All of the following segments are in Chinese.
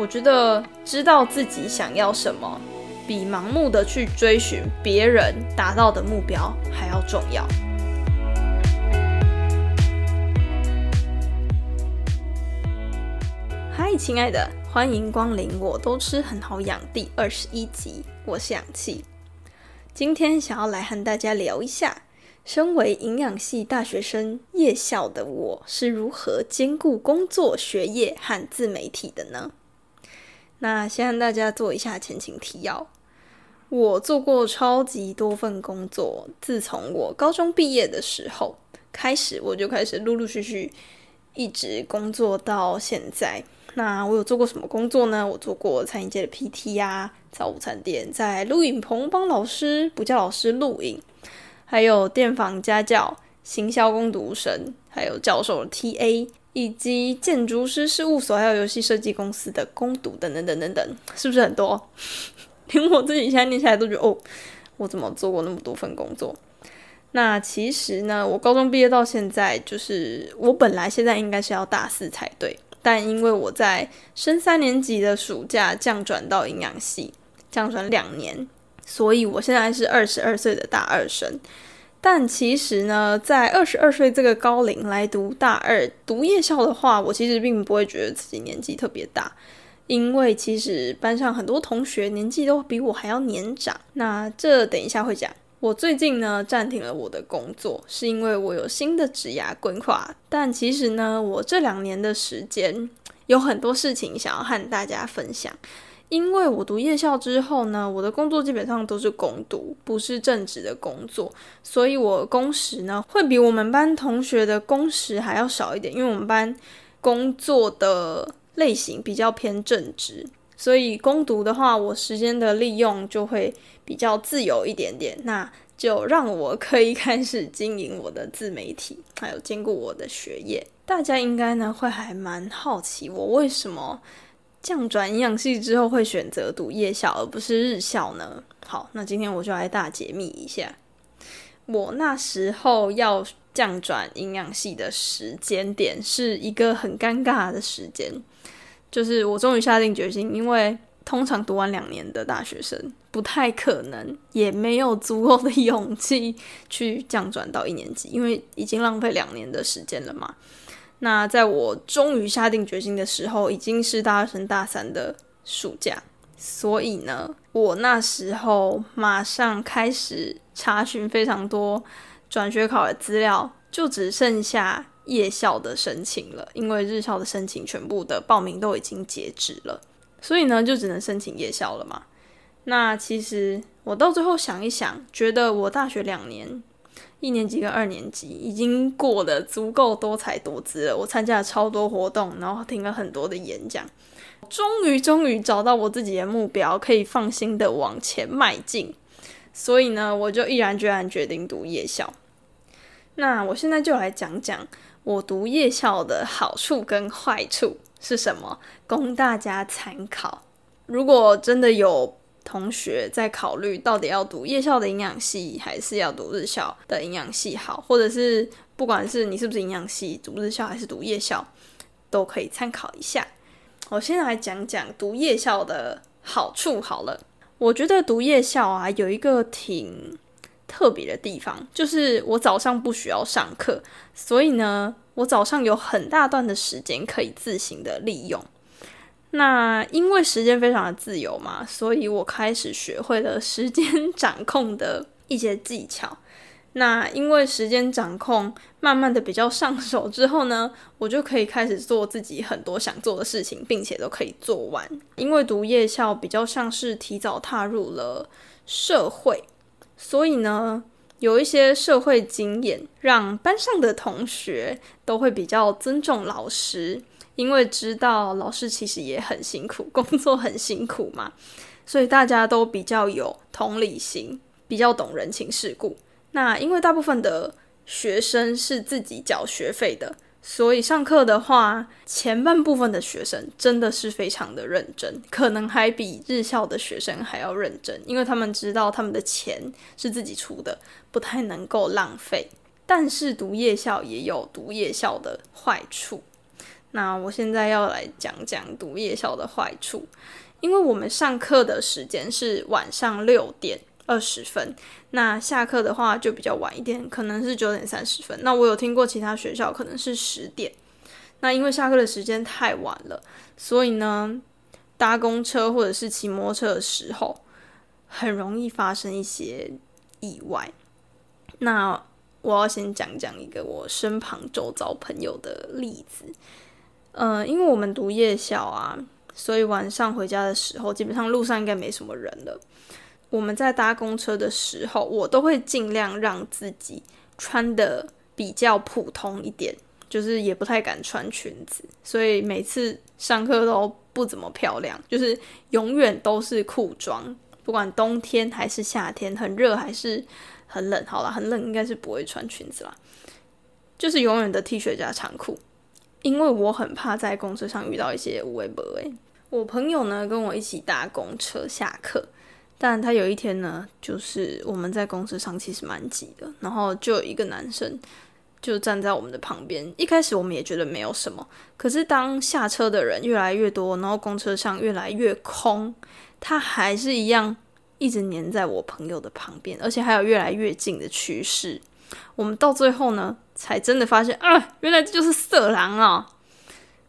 我觉得知道自己想要什么，比盲目的去追寻别人达到的目标还要重要。嗨，亲爱的，欢迎光临！我都吃很好养第二十一集，我是氧气。今天想要来和大家聊一下，身为营养系大学生夜校的我是如何兼顾工作、学业和自媒体的呢？那先和大家做一下前情提要。我做过超级多份工作，自从我高中毕业的时候开始，我就开始陆陆续续一直工作到现在。那我有做过什么工作呢？我做过餐饮界的 PT 呀，早午餐店，在录影棚帮老师、补教老师录影，还有电访家教、行销工读生，还有教授 TA，以及建筑师事务所还有游戏设计公司的攻读等等等等等，是不是很多？连我自己现在念下来都觉得，哦，我怎么做过那么多份工作？那其实呢，我高中毕业到现在，就是我本来现在应该是要大四才对。但因为我在升三年级的暑假降转到营养系，降转两年，所以我现在是二十二岁的大二生。但其实呢，在二十二岁这个高龄来读大二读夜校的话，我其实并不会觉得自己年纪特别大，因为其实班上很多同学年纪都比我还要年长。那这等一下会讲。我最近呢暂停了我的工作，是因为我有新的职涯规划。但其实呢，我这两年的时间有很多事情想要和大家分享。因为我读夜校之后呢，我的工作基本上都是工读，不是正职的工作，所以我工时呢会比我们班同学的工时还要少一点。因为我们班工作的类型比较偏正职。所以攻读的话，我时间的利用就会比较自由一点点，那就让我可以 开始经营我的自媒体，还有兼顾我的学业。大家应该呢会还蛮好奇，我为什么降转营养系之后会选择读夜校而不是日校呢？好，那今天我就来大解密一下，我那时候要降转营养系的时间点是一个很尴尬的时间。就是我终于下定决心，因为通常读完两年的大学生不太可能，也没有足够的勇气去降转到一年级，因为已经浪费两年的时间了嘛。那在我终于下定决心的时候，已经是大二升大三的暑假，所以呢，我那时候马上开始查询非常多转学考的资料，就只剩下。夜校的申请了，因为日校的申请全部的报名都已经截止了，所以呢就只能申请夜校了嘛。那其实我到最后想一想，觉得我大学两年，一年级跟二年级已经过得足够多彩多姿了。我参加了超多活动，然后听了很多的演讲，终于终于找到我自己的目标，可以放心的往前迈进。所以呢，我就毅然决然决定读夜校。那我现在就来讲讲。我读夜校的好处跟坏处是什么？供大家参考。如果真的有同学在考虑到底要读夜校的营养系，还是要读日校的营养系好，或者是不管是你是不是营养系，读日校还是读夜校，都可以参考一下。我先来讲讲读夜校的好处好了。我觉得读夜校啊，有一个挺。特别的地方就是我早上不需要上课，所以呢，我早上有很大段的时间可以自行的利用。那因为时间非常的自由嘛，所以我开始学会了时间 掌控的一些技巧。那因为时间掌控慢慢的比较上手之后呢，我就可以开始做自己很多想做的事情，并且都可以做完。因为读夜校比较像是提早踏入了社会。所以呢，有一些社会经验，让班上的同学都会比较尊重老师，因为知道老师其实也很辛苦，工作很辛苦嘛，所以大家都比较有同理心，比较懂人情世故。那因为大部分的学生是自己缴学费的。所以上课的话，前半部分的学生真的是非常的认真，可能还比日校的学生还要认真，因为他们知道他们的钱是自己出的，不太能够浪费。但是读夜校也有读夜校的坏处，那我现在要来讲讲读夜校的坏处，因为我们上课的时间是晚上六点二十分，那下课的话就比较晚一点，可能是九点三十分。那我有听过其他学校可能是十点，那因为下课的时间太晚了，所以呢，搭公车或者是骑摩托车的时候，很容易发生一些意外。那我要先讲讲一个我身旁周遭朋友的例子。呃，因为我们读夜校啊，所以晚上回家的时候，基本上路上应该没什么人了。我们在搭公车的时候，我都会尽量让自己穿的比较普通一点，就是也不太敢穿裙子，所以每次上课都不怎么漂亮，就是永远都是裤装，不管冬天还是夏天，很热还是很冷，好了，很冷应该是不会穿裙子啦，就是永远的 T 恤加长裤。因为我很怕在公车上遇到一些无微不微。我朋友呢跟我一起搭公车下课，但他有一天呢，就是我们在公车上其实蛮挤的，然后就有一个男生就站在我们的旁边。一开始我们也觉得没有什么，可是当下车的人越来越多，然后公车上越来越空，他还是一样一直黏在我朋友的旁边，而且还有越来越近的趋势。我们到最后呢，才真的发现啊，原来这就是色狼啊！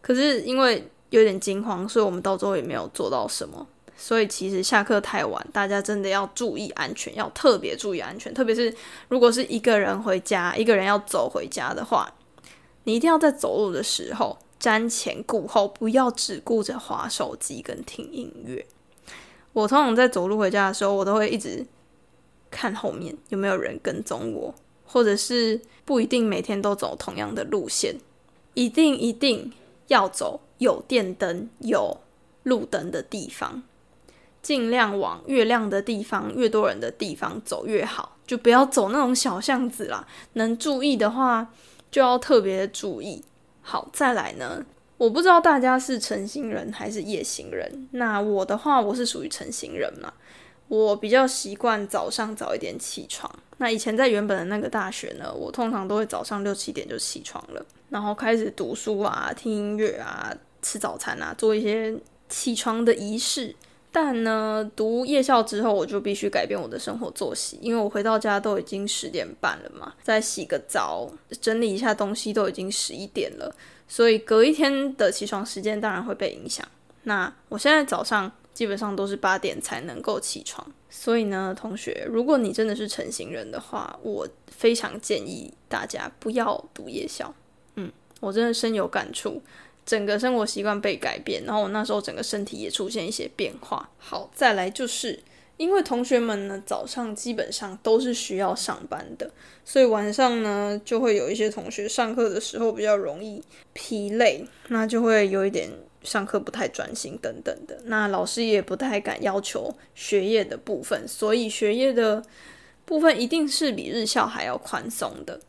可是因为有点惊慌，所以我们到最后也没有做到什么。所以其实下课太晚，大家真的要注意安全，要特别注意安全。特别是如果是一个人回家，一个人要走回家的话，你一定要在走路的时候瞻前顾后，不要只顾着划手机跟听音乐。我通常在走路回家的时候，我都会一直看后面有没有人跟踪我。或者是不一定每天都走同样的路线，一定一定要走有电灯、有路灯的地方，尽量往越亮的地方、越多人的地方走越好，就不要走那种小巷子啦。能注意的话，就要特别注意。好，再来呢，我不知道大家是晨行人还是夜行人，那我的话，我是属于晨行人嘛。我比较习惯早上早一点起床。那以前在原本的那个大学呢，我通常都会早上六七点就起床了，然后开始读书啊、听音乐啊、吃早餐啊，做一些起床的仪式。但呢，读夜校之后，我就必须改变我的生活作息，因为我回到家都已经十点半了嘛，再洗个澡、整理一下东西，都已经十一点了，所以隔一天的起床时间当然会被影响。那我现在早上。基本上都是八点才能够起床，所以呢，同学，如果你真的是成型人的话，我非常建议大家不要读夜校。嗯，我真的深有感触，整个生活习惯被改变，然后我那时候整个身体也出现一些变化。好，再来就是因为同学们呢早上基本上都是需要上班的，所以晚上呢就会有一些同学上课的时候比较容易疲累，那就会有一点。上课不太专心等等的，那老师也不太敢要求学业的部分，所以学业的部分一定是比日校还要宽松的。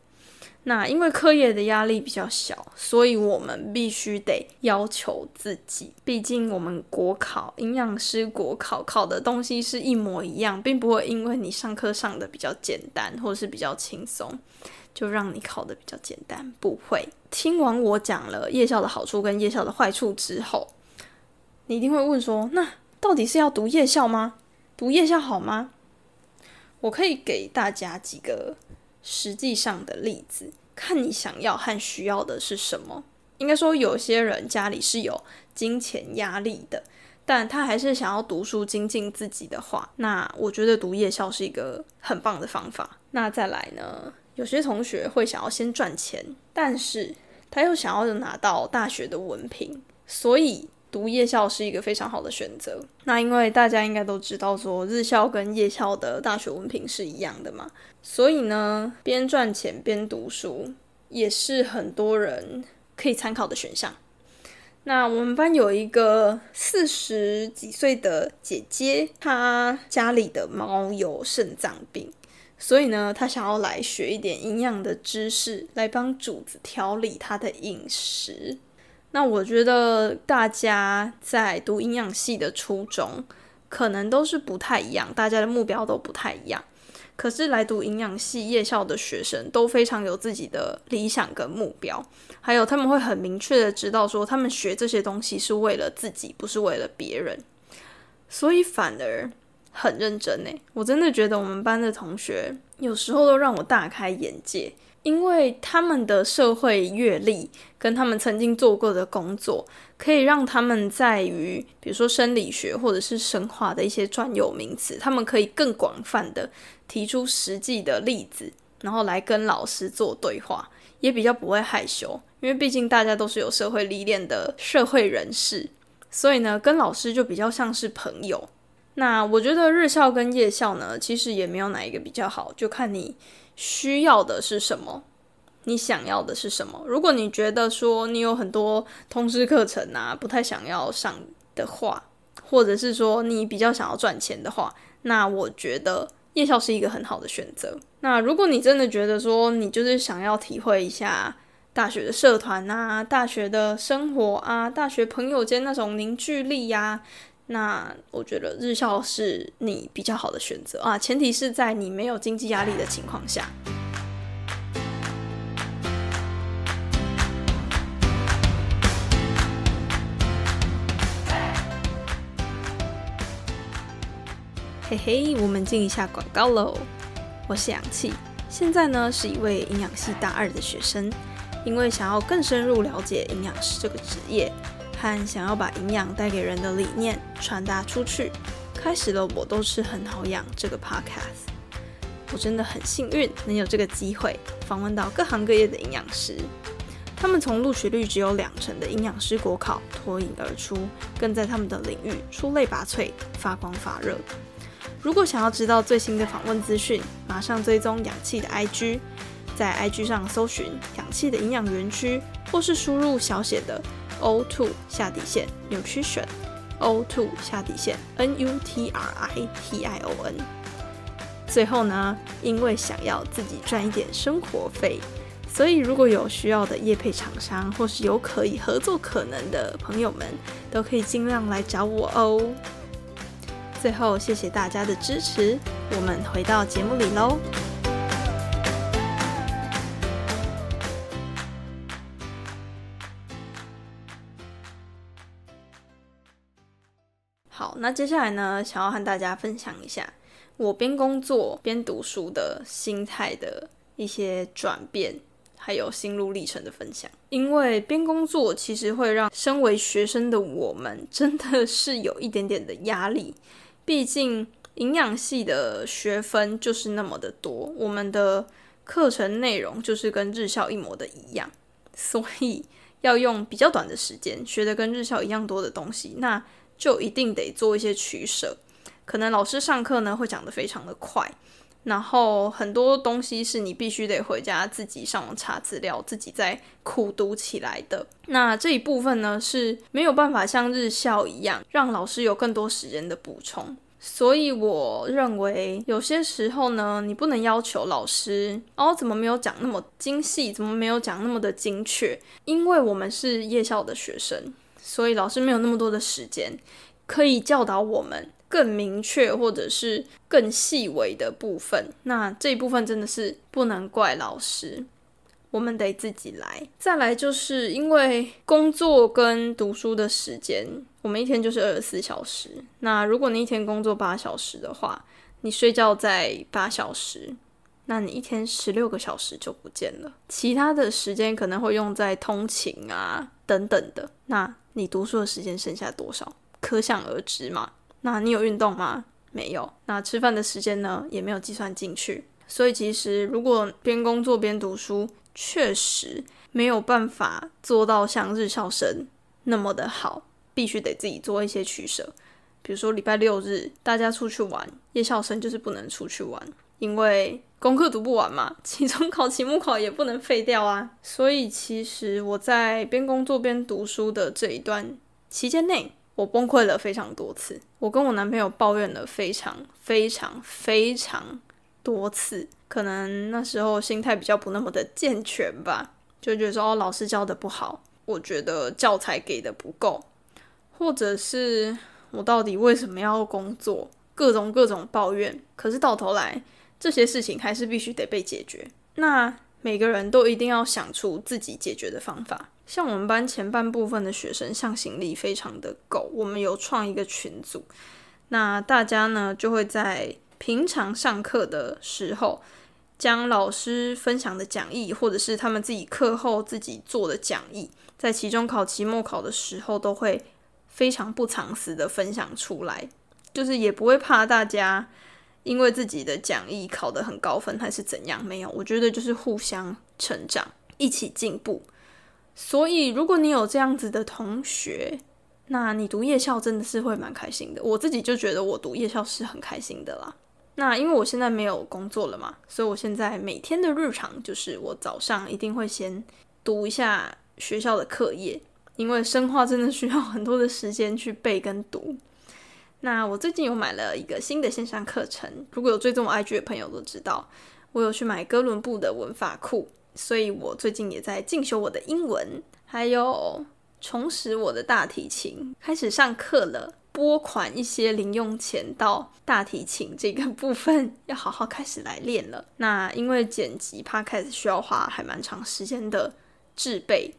那因为课业的压力比较小，所以我们必须得要求自己，毕竟我们国考营养师国考考的东西是一模一样，并不会因为你上课上的比较简单或者是比较轻松。就让你考的比较简单，不会。听完我讲了夜校的好处跟夜校的坏处之后，你一定会问说：那到底是要读夜校吗？读夜校好吗？我可以给大家几个实际上的例子，看你想要和需要的是什么。应该说，有些人家里是有金钱压力的，但他还是想要读书精进自己的话，那我觉得读夜校是一个很棒的方法。那再来呢？有些同学会想要先赚钱，但是他又想要拿到大学的文凭，所以读夜校是一个非常好的选择。那因为大家应该都知道，说日校跟夜校的大学文凭是一样的嘛，所以呢，边赚钱边读书也是很多人可以参考的选项。那我们班有一个四十几岁的姐姐，她家里的猫有肾脏病。所以呢，他想要来学一点营养的知识，来帮主子调理他的饮食。那我觉得大家在读营养系的初衷，可能都是不太一样，大家的目标都不太一样。可是来读营养系夜校的学生都非常有自己的理想跟目标，还有他们会很明确的知道说，他们学这些东西是为了自己，不是为了别人，所以反而很认真呢。我真的觉得我们班的同学有时候都让我大开眼界。因为他们的社会阅历跟他们曾经做过的工作，可以让他们在于比如说生理学或者是生化的一些专有名词，他们可以更广泛的提出实际的例子，然后来跟老师做对话，也比较不会害羞。因为毕竟大家都是有社会历练的社会人士，所以呢，跟老师就比较像是朋友。那我觉得日校跟夜校呢，其实也没有哪一个比较好，就看你。需要的是什么？你想要的是什么？如果你觉得说你有很多通识课程啊，不太想要上的话，或者是说你比较想要赚钱的话，那我觉得夜校是一个很好的选择。那如果你真的觉得说你就是想要体会一下大学的社团啊、大学的生活啊、大学朋友间那种凝聚力呀。那我觉得日校是你比较好的选择啊，前提是在你没有经济压力的情况下。嘿嘿，我们进一下广告喽。我是氧气，现在呢是一位营养系大二的学生，因为想要更深入了解营养师这个职业。和想要把营养带给人的理念传达出去，开始了我都吃很好养这个 podcast。我真的很幸运能有这个机会访问到各行各业的营养师，他们从录取率只有两成的营养师国考脱颖而出，更在他们的领域出类拔萃、发光发热。如果想要知道最新的访问资讯，马上追踪氧气的 IG，在 IG 上搜寻氧气的营养园区，或是输入小写的。O two 下底线 nutrition，O two 下底线 N U T R I T I O N。最后呢，因为想要自己赚一点生活费，所以如果有需要的业配厂商或是有可以合作可能的朋友们，都可以尽量来找我哦。最后，谢谢大家的支持，我们回到节目里喽。那接下来呢，想要和大家分享一下我边工作边读书的心态的一些转变，还有心路历程的分享。因为边工作其实会让身为学生的我们真的是有一点点的压力，毕竟营养系的学分就是那么的多，我们的课程内容就是跟日校一模的一样，所以要用比较短的时间学的跟日校一样多的东西，那。就一定得做一些取舍，可能老师上课呢会讲得非常的快，然后很多东西是你必须得回家自己上网查资料，自己再苦读起来的。那这一部分呢是没有办法像日校一样，让老师有更多时间的补充。所以我认为有些时候呢，你不能要求老师哦，怎么没有讲那么精细，怎么没有讲那么的精确？因为我们是夜校的学生。所以老师没有那么多的时间可以教导我们更明确或者是更细微的部分。那这一部分真的是不能怪老师，我们得自己来。再来就是因为工作跟读书的时间，我们一天就是二十四小时。那如果你一天工作八小时的话，你睡觉在八小时，那你一天十六个小时就不见了。其他的时间可能会用在通勤啊等等的。那你读书的时间剩下多少？可想而知嘛。那你有运动吗？没有。那吃饭的时间呢？也没有计算进去。所以其实如果边工作边读书，确实没有办法做到像日校生那么的好，必须得自己做一些取舍。比如说礼拜六日大家出去玩，夜校生就是不能出去玩，因为功课读不完嘛，期中考、期末考也不能废掉啊。所以其实我在边工作边读书的这一段期间内，我崩溃了非常多次。我跟我男朋友抱怨了非常非常非常多次，可能那时候心态比较不那么的健全吧，就觉得说，老师教的不好，我觉得教材给的不够，或者是我到底为什么要工作，各种各种抱怨。可是到头来。这些事情还是必须得被解决。那每个人都一定要想出自己解决的方法。像我们班前半部分的学生向心力非常的够，我们有创一个群组，那大家呢就会在平常上课的时候，将老师分享的讲义，或者是他们自己课后自己做的讲义，在期中考、期末考的时候，都会非常不藏私的分享出来，就是也不会怕大家。因为自己的讲义考得很高分还是怎样？没有，我觉得就是互相成长，一起进步。所以，如果你有这样子的同学，那你读夜校真的是会蛮开心的。我自己就觉得我读夜校是很开心的啦。那因为我现在没有工作了嘛，所以我现在每天的日常就是我早上一定会先读一下学校的课业，因为生化真的需要很多的时间去背跟读。那我最近有买了一个新的线上课程，如果有追踪我 IG 的朋友都知道，我有去买哥伦布的文法库，所以我最近也在进修我的英文，还有重拾我的大提琴，开始上课了，拨款一些零用钱到大提琴这个部分，要好好开始来练了。那因为剪辑 Podcast 需要花还蛮长时间的制备。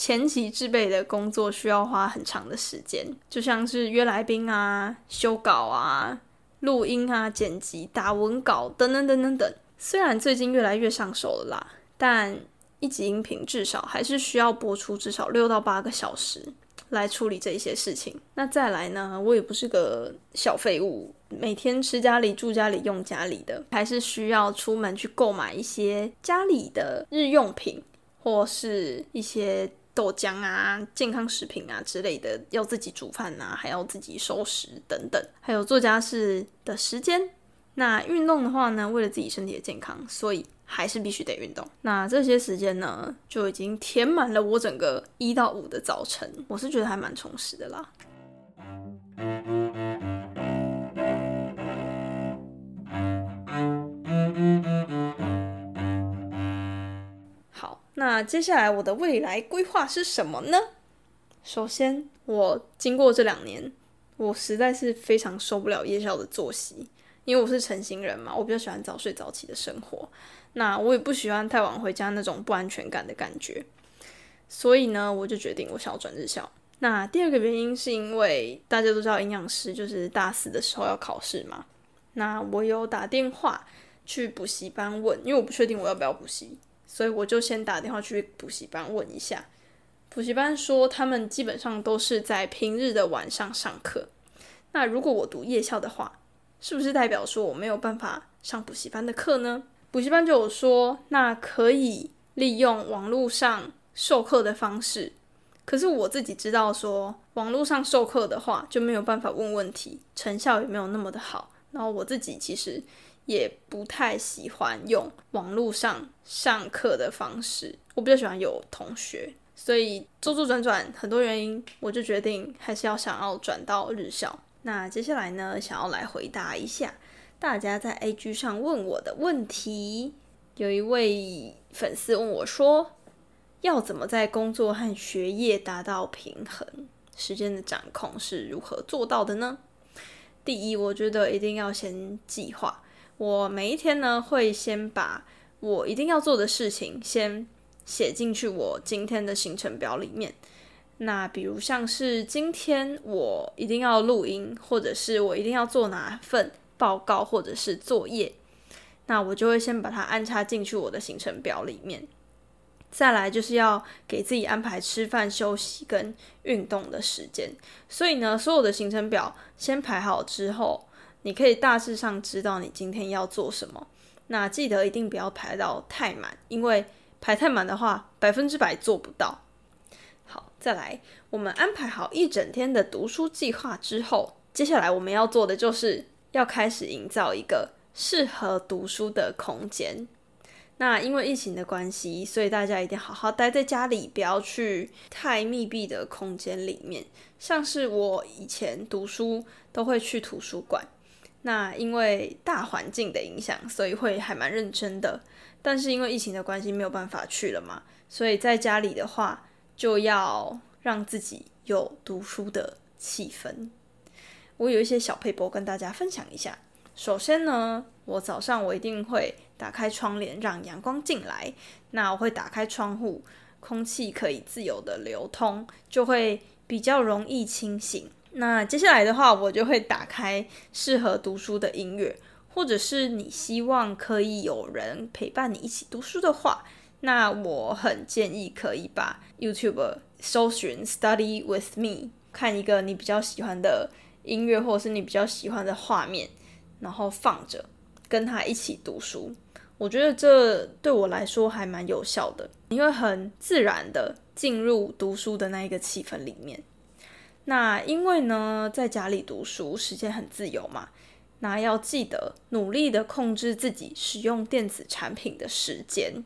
前期制备的工作需要花很长的时间，就像是约来宾啊、修稿啊、录音啊、剪辑、打文稿等等等等等。虽然最近越来越上手了啦，但一集音频至少还是需要播出至少六到八个小时来处理这一些事情。那再来呢，我也不是个小废物，每天吃家里、住家里、用家里的，还是需要出门去购买一些家里的日用品，或是一些。豆浆啊、健康食品啊之类的，要自己煮饭啊，还要自己收拾等等，还有做家事的时间。那运动的话呢，为了自己身体的健康，所以还是必须得运动。那这些时间呢，就已经填满了我整个一到五的早晨，我是觉得还蛮充实的啦。那接下来我的未来规划是什么呢？首先，我经过这两年，我实在是非常受不了夜校的作息，因为我是成型人嘛，我比较喜欢早睡早起的生活。那我也不喜欢太晚回家那种不安全感的感觉，所以呢，我就决定我想要转日校。那第二个原因是因为大家都知道营养师就是大四的时候要考试嘛，那我有打电话去补习班问，因为我不确定我要不要补习。所以我就先打电话去补习班问一下，补习班说他们基本上都是在平日的晚上上课。那如果我读夜校的话，是不是代表说我没有办法上补习班的课呢？补习班就有说，那可以利用网络上授课的方式。可是我自己知道说，网络上授课的话就没有办法问问题，成效也没有那么的好。然后我自己其实。也不太喜欢用网络上上课的方式，我比较喜欢有同学，所以周周转转很多原因，我就决定还是要想要转到日校。那接下来呢，想要来回答一下大家在 A G 上问我的问题。有一位粉丝问我说，要怎么在工作和学业达到平衡？时间的掌控是如何做到的呢？第一，我觉得一定要先计划。我每一天呢，会先把我一定要做的事情先写进去我今天的行程表里面。那比如像是今天我一定要录音，或者是我一定要做哪份报告或者是作业，那我就会先把它安插进去我的行程表里面。再来就是要给自己安排吃饭、休息跟运动的时间。所以呢，所有的行程表先排好之后。你可以大致上知道你今天要做什么，那记得一定不要排到太满，因为排太满的话，百分之百做不到。好，再来，我们安排好一整天的读书计划之后，接下来我们要做的就是要开始营造一个适合读书的空间。那因为疫情的关系，所以大家一定好好待在家里，不要去太密闭的空间里面。像是我以前读书都会去图书馆。那因为大环境的影响，所以会还蛮认真的。但是因为疫情的关系，没有办法去了嘛，所以在家里的话，就要让自己有读书的气氛。我有一些小配博跟大家分享一下。首先呢，我早上我一定会打开窗帘让阳光进来，那我会打开窗户，空气可以自由的流通，就会比较容易清醒。那接下来的话，我就会打开适合读书的音乐，或者是你希望可以有人陪伴你一起读书的话，那我很建议可以把 YouTube 搜寻 Study with me，看一个你比较喜欢的音乐，或者是你比较喜欢的画面。然后放着，跟他一起读书，我觉得这对我来说还蛮有效的，你会很自然的进入读书的那一个气氛里面。那因为呢，在家里读书时间很自由嘛，那要记得努力的控制自己使用电子产品的时间，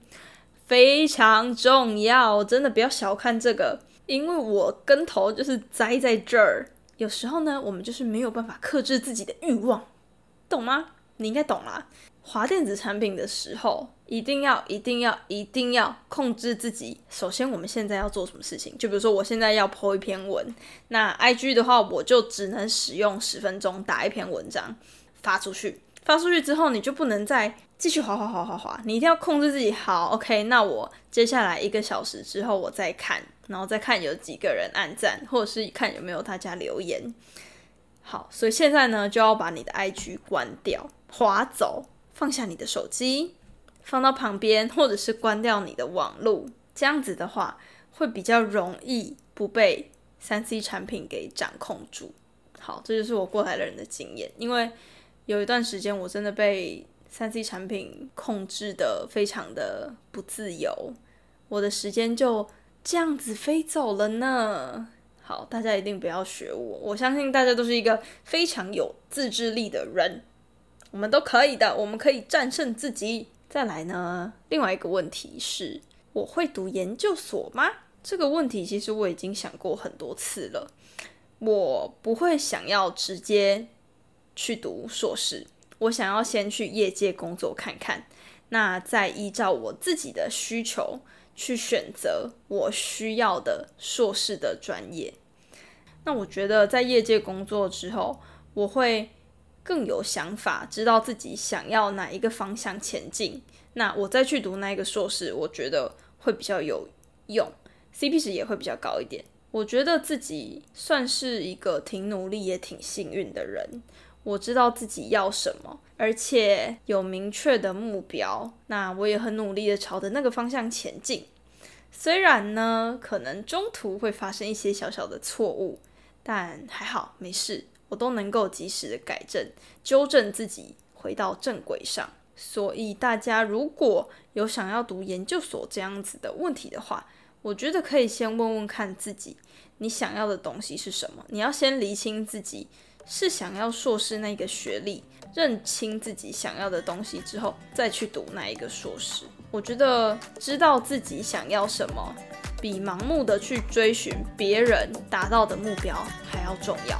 非常重要，真的不要小看这个，因为我跟头就是栽在这儿。有时候呢，我们就是没有办法克制自己的欲望。懂吗？你应该懂啦。划电子产品的时候，一定要、一定要、一定要控制自己。首先，我们现在要做什么事情？就比如说，我现在要 po 一篇文，那 IG 的话，我就只能使用十分钟打一篇文章发出去。发出去之后，你就不能再继续滑滑滑滑滑，你一定要控制自己。好，OK，那我接下来一个小时之后，我再看，然后再看有几个人按赞，或者是看有没有大家留言。好，所以现在呢，就要把你的 IG 关掉，划走，放下你的手机，放到旁边，或者是关掉你的网络。这样子的话，会比较容易不被三 C 产品给掌控住。好，这就是我过来的人的经验。因为有一段时间，我真的被三 C 产品控制的非常的不自由，我的时间就这样子飞走了呢。好，大家一定不要学我。我相信大家都是一个非常有自制力的人，我们都可以的，我们可以战胜自己。再来呢，另外一个问题是，我会读研究所吗？这个问题其实我已经想过很多次了。我不会想要直接去读硕士，我想要先去业界工作看看，那再依照我自己的需求。去选择我需要的硕士的专业。那我觉得在业界工作之后，我会更有想法，知道自己想要哪一个方向前进。那我再去读那一个硕士，我觉得会比较有用，CP 值也会比较高一点。我觉得自己算是一个挺努力也挺幸运的人。我知道自己要什么，而且有明确的目标。那我也很努力的朝着那个方向前进。虽然呢，可能中途会发生一些小小的错误，但还好，没事，我都能够及时的改正、纠正自己，回到正轨上。所以大家如果有想要读研究所这样子的问题的话，我觉得可以先问问看自己，你想要的东西是什么？你要先厘清自己。是想要硕士那个学历，认清自己想要的东西之后，再去读那一个硕士。我觉得知道自己想要什么，比盲目的去追寻别人达到的目标还要重要。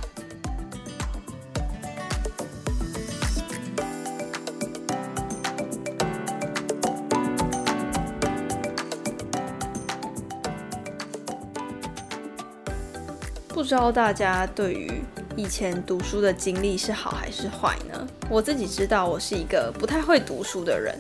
知道大家对于。以前读书的经历是好还是坏呢？我自己知道，我是一个不太会读书的人。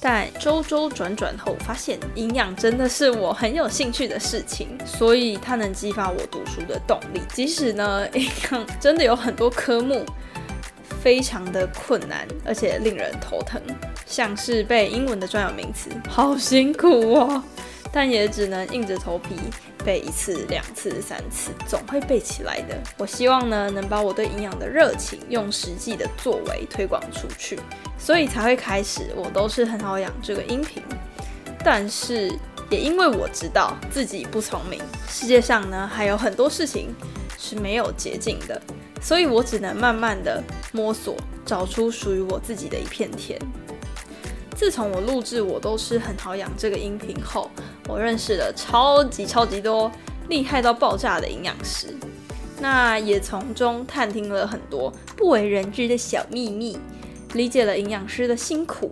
但周周转转后，发现营养真的是我很有兴趣的事情，所以它能激发我读书的动力。即使呢，营养真的有很多科目非常的困难，而且令人头疼，像是背英文的专有名词，好辛苦哦。但也只能硬着头皮。背一次、两次、三次，总会背起来的。我希望呢，能把我对营养的热情用实际的作为推广出去，所以才会开始。我都是很好养这个音频，但是也因为我知道自己不聪明，世界上呢还有很多事情是没有捷径的，所以我只能慢慢的摸索，找出属于我自己的一片天。自从我录制我都是很好养这个音频后，我认识了超级超级多厉害到爆炸的营养师，那也从中探听了很多不为人知的小秘密，理解了营养师的辛苦，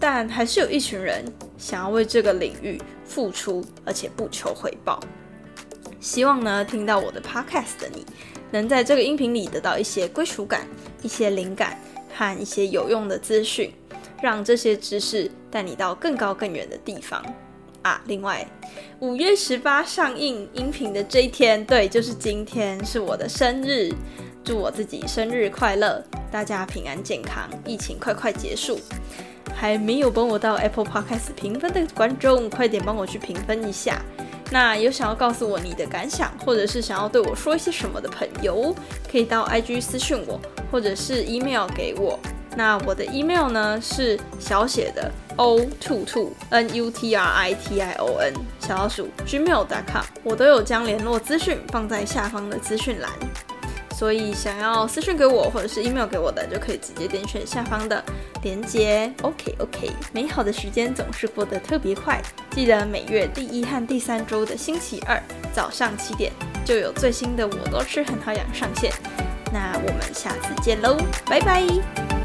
但还是有一群人想要为这个领域付出，而且不求回报。希望呢，听到我的 podcast 的你，能在这个音频里得到一些归属感，一些灵感。和一些有用的资讯，让这些知识带你到更高更远的地方啊！另外，五月十八上映音频的这一天，对，就是今天，是我的生日，祝我自己生日快乐，大家平安健康，疫情快快结束。还没有帮我到 Apple Podcast 评分的观众，快点帮我去评分一下。那有想要告诉我你的感想，或者是想要对我说一些什么的朋友，可以到 IG 私讯我，或者是 email 给我。那我的 email 呢是小写的 o two two n u t r i t i o n 小老鼠 gmail.com，我都有将联络资讯放在下方的资讯栏。所以想要私信给我或者是 email 给我的，就可以直接点选下方的连接。OK OK，美好的时间总是过得特别快，记得每月第一和第三周的星期二早上七点就有最新的我都吃很好养上线。那我们下次见喽，拜拜。